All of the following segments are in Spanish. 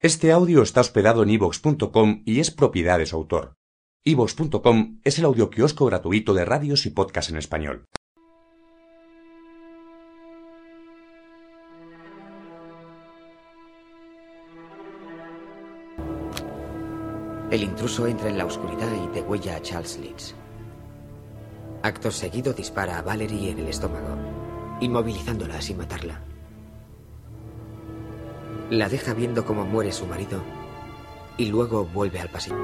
Este audio está hospedado en ivox.com y es propiedad de su autor. ivox.com es el audioquiosco gratuito de radios y podcasts en español. El intruso entra en la oscuridad y degüella a Charles Leeds. Acto seguido dispara a Valerie en el estómago, inmovilizándola sin matarla. La deja viendo cómo muere su marido y luego vuelve al pasillo.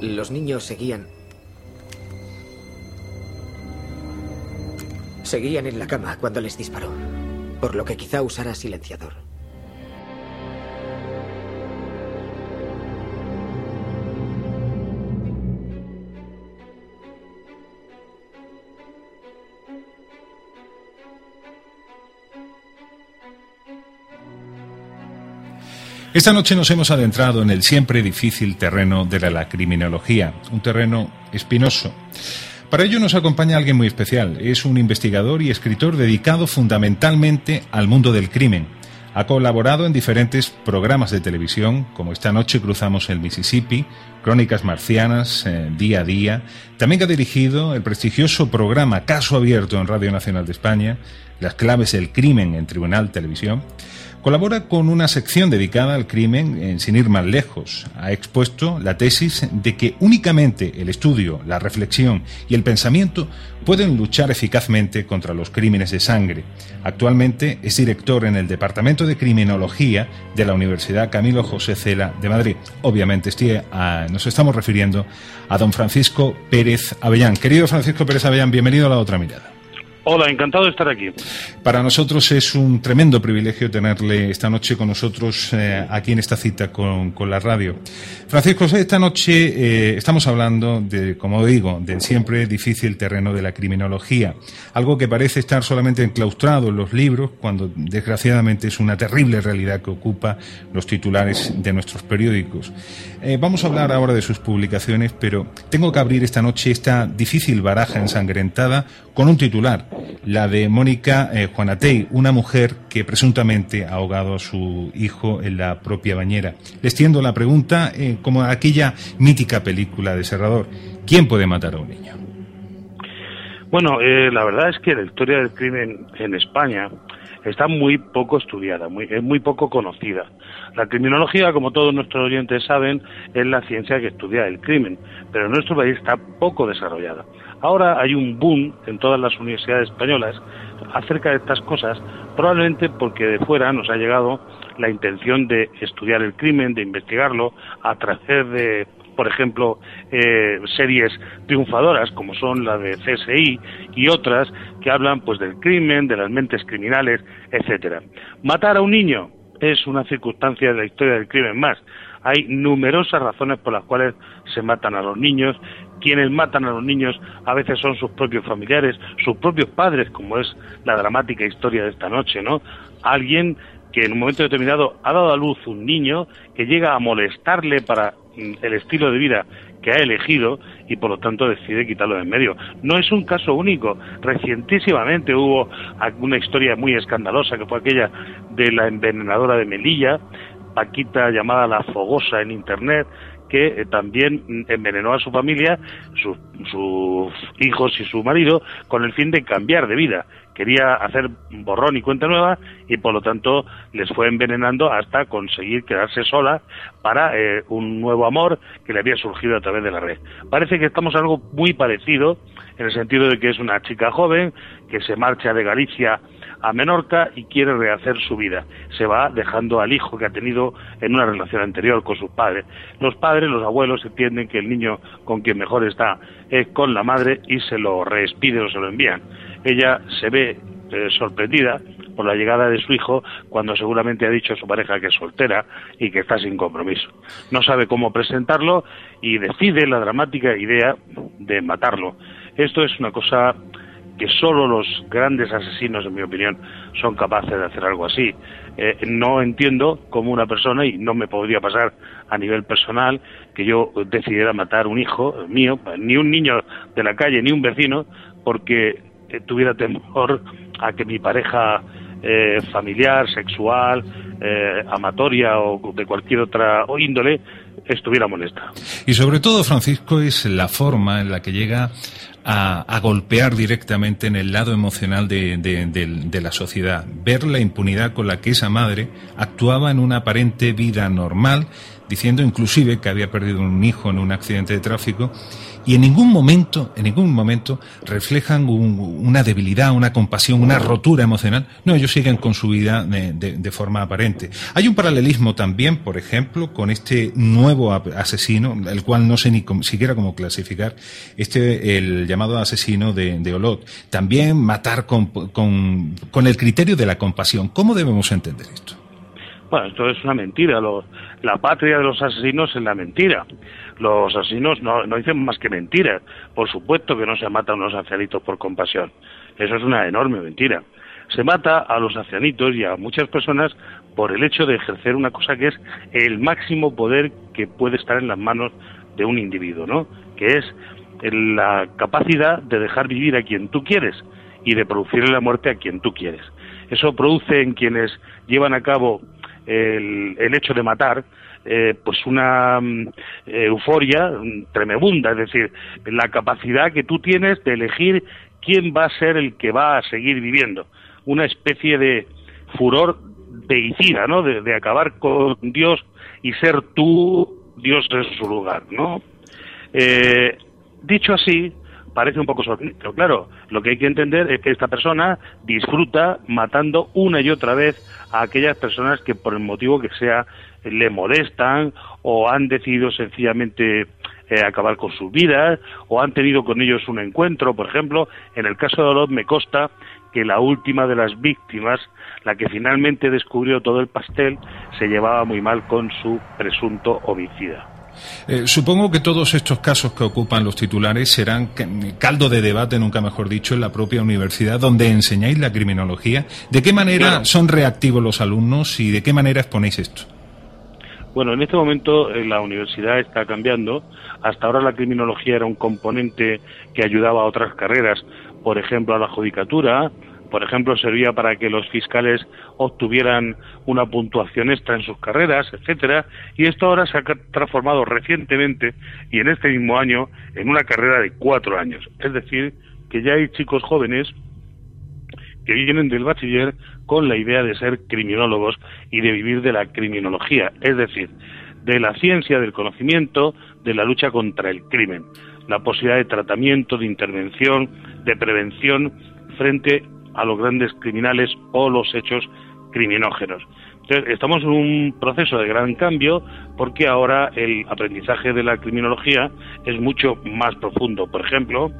Los niños seguían. Seguían en la cama cuando les disparó, por lo que quizá usara silenciador. Esta noche nos hemos adentrado en el siempre difícil terreno de la, criminología, un terreno espinoso. Para ello nos acompaña alguien muy especial. Es un investigador y escritor dedicado fundamentalmente al mundo del crimen. Ha colaborado en diferentes programas de televisión, como esta noche cruzamos el Mississippi, Crónicas Marcianas, eh, Día a Día. También ha dirigido el prestigioso programa Caso Abierto en Radio Nacional de España, Las claves del crimen en Tribunal Televisión. Colabora con una sección dedicada al crimen en Sin ir más lejos. Ha expuesto la tesis de que únicamente el estudio, la reflexión y el pensamiento pueden luchar eficazmente contra los crímenes de sangre. Actualmente es director en el Departamento de Criminología de la Universidad Camilo José Cela de Madrid. Obviamente nos estamos refiriendo a don Francisco Pérez Avellán. Querido Francisco Pérez Avellán, bienvenido a la otra mirada. Hola, encantado de estar aquí. Para nosotros es un tremendo privilegio tenerle esta noche con nosotros eh, aquí en esta cita con, la radio. Francisco, esta noche eh, estamos hablando de, como digo, del siempre difícil terreno de la criminología, algo que parece estar solamente enclaustrado en los libros, cuando desgraciadamente es una terrible realidad que ocupa los titulares de nuestros periódicos. Eh, vamos a hablar ahora de sus publicaciones, pero tengo que abrir esta noche esta difícil baraja ensangrentada con un titular la de Mónica eh, Juanatey, una mujer que presuntamente ha ahogado a su hijo en la propia bañera. Les tiendo la pregunta, eh, como aquella mítica película de Serrador, ¿quién puede matar a un niño? Bueno, eh, la verdad es que la historia del crimen en España está muy poco estudiada, muy, es muy poco conocida. La criminología, como todos nuestros oyentes saben, es la ciencia que estudia el crimen, pero en nuestro país está poco desarrollada. Ahora hay un boom en todas las universidades españolas acerca de estas cosas, probablemente porque de fuera nos ha llegado la intención de estudiar el crimen, de investigarlo, a través de, por ejemplo, eh, series triunfadoras como son la de CSI y otras que hablan pues del crimen, de las mentes criminales, etcétera. Matar a un niño es una circunstancia de la historia del crimen más. Hay numerosas razones por las cuales se matan a los niños quienes matan a los niños a veces son sus propios familiares, sus propios padres, como es la dramática historia de esta noche, ¿no? Alguien que en un momento determinado ha dado a luz un niño que llega a molestarle para mm, el estilo de vida que ha elegido y por lo tanto decide quitarlo de en medio. No es un caso único. Recientísimamente hubo una historia muy escandalosa que fue aquella de la envenenadora de Melilla, Paquita llamada la Fogosa en Internet, que eh, también envenenó a su familia, sus hijos y su marido, con el fin de cambiar de vida. Quería hacer borrón y cuenta nueva y por lo tanto les fue envenenando hasta conseguir quedarse sola para eh, un nuevo amor que le había surgido a través de la red. Parece que estamos algo muy parecido en el sentido de que es una chica joven que se marcha de Galicia a Menorca y quiere rehacer su vida. Se va dejando al hijo que ha tenido en una relación anterior con sus padres. Los padres, los abuelos entienden que el niño con quien mejor está es con la madre y se lo respide o se lo envían. Ella se ve eh, sorprendida por la llegada de su hijo cuando seguramente ha dicho a su pareja que es soltera y que está sin compromiso. No sabe cómo presentarlo y decide la dramática idea de matarlo. Esto es una cosa que solo los grandes asesinos, en mi opinión, son capaces de hacer algo así. Eh, no entiendo cómo una persona, y no me podría pasar a nivel personal, que yo decidiera matar un hijo mío, ni un niño de la calle, ni un vecino, porque eh, tuviera temor a que mi pareja eh, familiar, sexual, eh, amatoria o de cualquier otra índole estuviera molesta. Y sobre todo, Francisco, es la forma en la que llega a, golpear directamente en el lado emocional de, de, la sociedad. Ver la impunidad con la que esa madre actuaba en una aparente vida normal, diciendo inclusive que había perdido un hijo en un accidente de tráfico y en ningún momento, en ningún momento reflejan una debilidad, una compasión, una rotura emocional. No, ellos siguen con su vida de, forma aparente. Hay un paralelismo también, por ejemplo, con este nuevo asesino, el cual no sé ni siquiera cómo clasificar, este, el llamado asesino de, Olot. También matar con, con, el criterio de la compasión. ¿Cómo debemos entender esto? Bueno, esto es una mentira. la patria de los asesinos es la mentira los asesinos no, no dicen más que mentiras. Por supuesto que no se mata a unos ancianitos por compasión. Eso es una enorme mentira. Se mata a los ancianitos y a muchas personas por el hecho de ejercer una cosa que es el máximo poder que puede estar en las manos de un individuo, ¿no? Que es la capacidad de dejar vivir a quien tú quieres y de producir la muerte a quien tú quieres. Eso produce en quienes llevan a cabo el, el hecho de matar, eh, pues una mm, euforia tremebunda, es decir, la capacidad que tú tienes de elegir quién va a ser el que va a seguir viviendo, una especie de furor deicida, ¿no? De, acabar con Dios y ser tú Dios en su lugar, ¿no? Eh, dicho así, parece un poco sorprendente, claro, lo que hay que entender es que esta persona disfruta matando una y otra vez a aquellas personas que por el motivo que sea le molestan o han decidido sencillamente eh, acabar con sus vidas o han tenido con ellos un encuentro, por ejemplo, en el caso de Olot me consta que la última de las víctimas, la que finalmente descubrió todo el pastel, se llevaba muy mal con su presunto homicida. Eh, supongo que todos estos casos que ocupan los titulares serán caldo de debate, nunca mejor dicho, en la propia universidad donde enseñáis la criminología. ¿De qué manera son reactivos los alumnos y de qué manera exponéis esto? Bueno, en este momento eh, la universidad está cambiando. Hasta ahora la criminología era un componente que ayudaba a otras carreras, por ejemplo a la judicatura, por ejemplo, servía para que los fiscales obtuvieran una puntuación extra en sus carreras, etcétera, y esto ahora se ha transformado recientemente y en este mismo año en una carrera de cuatro años. Es decir, que ya hay chicos jóvenes que vienen del bachiller con la idea de ser criminólogos y de vivir de la criminología, es decir, de la ciencia del conocimiento, de la lucha contra el crimen, la posibilidad de tratamiento, de intervención, de prevención frente a los grandes criminales o los hechos criminógenos. Entonces, estamos en un proceso de gran cambio porque ahora el aprendizaje de la criminología es mucho más profundo. Por ejemplo,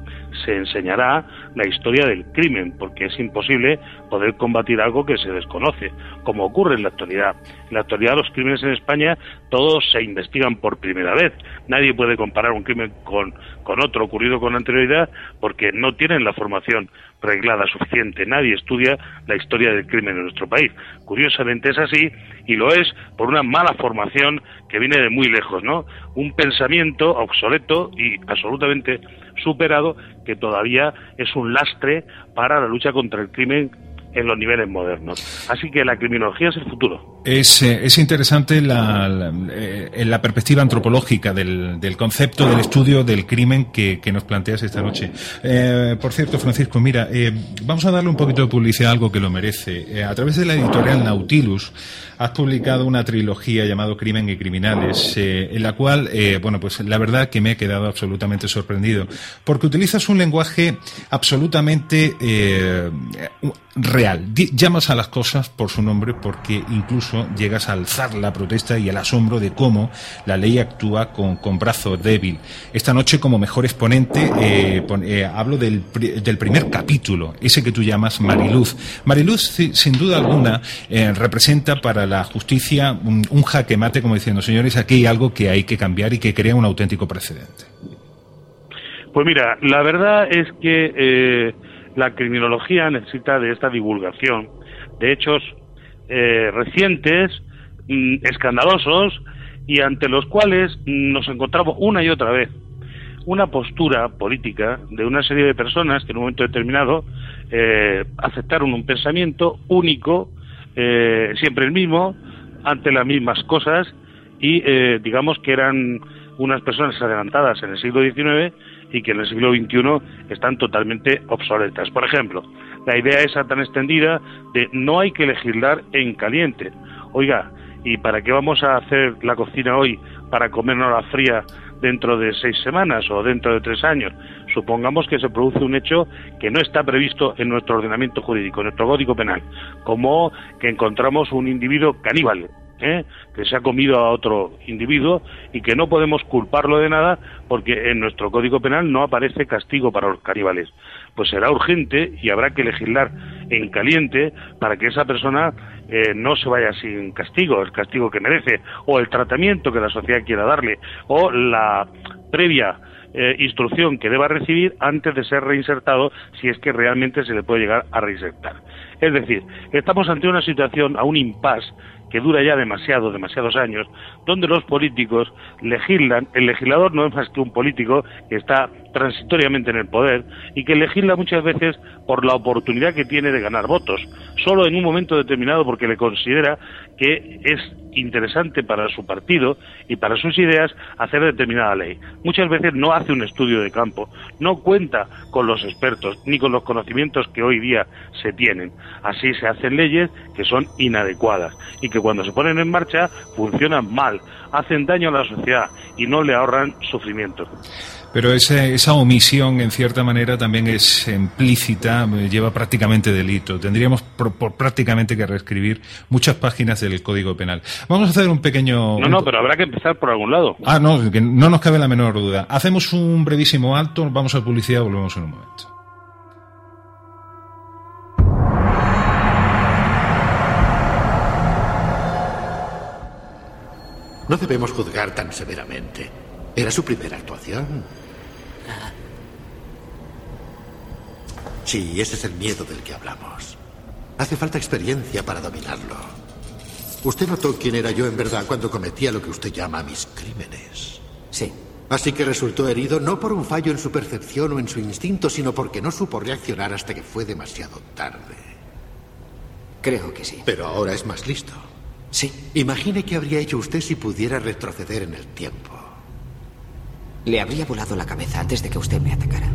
se enseñará la historia del crimen, porque es imposible poder combatir algo que se desconoce, como ocurre en la actualidad. En la actualidad los crímenes en España todos se investigan por primera vez. Nadie puede comparar un crimen con, con otro ocurrido con anterioridad porque no tienen la formación reglada suficiente. Nadie estudia la historia del crimen en nuestro país. Curiosamente es así y lo es por una mala formación que viene de muy lejos, ¿no? Un pensamiento obsoleto y absolutamente superado que todavía es un lastre para la lucha contra el crimen en los niveles modernos. Así que la criminología es el futuro. Es, eh, es interesante la, la, eh, la, perspectiva antropológica del, del, concepto del estudio del crimen que, que nos planteas esta noche. Eh, por cierto, Francisco, mira, eh, vamos a darle un poquito de publicidad a algo que lo merece. a través de la editorial Nautilus has publicado una trilogía llamado Crimen y Criminales, en la cual, bueno, pues la verdad que me he quedado absolutamente sorprendido, porque utilizas un lenguaje absolutamente real. llamas a las cosas por su nombre porque incluso llegas a alzar la protesta y el asombro de cómo la ley actúa con, con brazo débil. Esta noche, como mejor exponente, eh, eh, hablo del, del, primer capítulo, ese que tú llamas Mariluz. Mariluz, sin duda alguna, eh, representa para la justicia un, un jaque mate, como diciendo, señores, aquí hay algo que hay que cambiar y que crea un auténtico precedente. Pues mira, la verdad es que eh, la criminología necesita de esta divulgación de hechos eh, recientes, mm, escandalosos y ante los cuales nos encontramos una y otra vez una postura política de una serie de personas que en un momento determinado eh, aceptaron un pensamiento único, siempre el mismo, ante las mismas cosas y digamos que eran unas personas adelantadas en el siglo XIX y que en el siglo XXI están totalmente obsoletas. Por ejemplo, la idea esa tan extendida de no hay que legislar en caliente. Oiga, ¿y para qué vamos a hacer la cocina hoy para comernos la fría dentro de seis semanas o dentro de tres años? Supongamos que se produce un hecho que no está previsto en nuestro ordenamiento jurídico, en nuestro código penal, como que encontramos un individuo caníbal ¿eh? que se ha comido a otro individuo y que no podemos culparlo de nada porque en nuestro Código Penal no aparece castigo para los caníbales. Pues será urgente y habrá que legislar en caliente para que esa persona eh, no se vaya sin castigo, el castigo que merece, o el tratamiento que la sociedad quiera darle, o la previa eh, instrucción que deba recibir antes de ser reinsertado si es que realmente se le puede llegar a reinsertar. Es decir, estamos ante una situación, a un impasse que dura ya demasiado, demasiados años, donde los políticos legislan, el legislador no es más que un político que está transitoriamente en el poder y que legisla muchas veces por la oportunidad que tiene de ganar votos, solo en un momento determinado porque le considera que es interesante para su partido y para sus ideas hacer determinada ley. Muchas veces no hace un estudio de campo, no cuenta con los expertos ni con los conocimientos que hoy día se tienen. Así se hacen leyes que son inadecuadas y que cuando se ponen en marcha funcionan mal, hacen daño a la sociedad y no le ahorran sufrimiento. Pero esa omisión, en cierta manera, también es implícita, eh, lleva prácticamente delito. Tendríamos por, prácticamente que reescribir muchas páginas del Código Penal. Vamos a hacer un pequeño... No, no, pero habrá que empezar por algún lado. Ah, no, que no nos cabe la menor duda. Hacemos un brevísimo alto, vamos a publicidad, volvemos en un momento. No debemos juzgar tan severamente. Era su primera actuación. Sí, ese es el miedo del que hablamos. Hace falta experiencia para dominarlo. Usted notó quién era yo en verdad cuando cometía lo que usted llama mis crímenes. Sí. Así que resultó herido no por un fallo en su percepción o en su instinto, sino porque no supo reaccionar hasta que fue demasiado tarde. Creo que sí. Pero ahora es más listo. Sí. Imagine qué habría hecho usted si pudiera retroceder en el tiempo. Le habría volado la cabeza antes de que usted me atacara.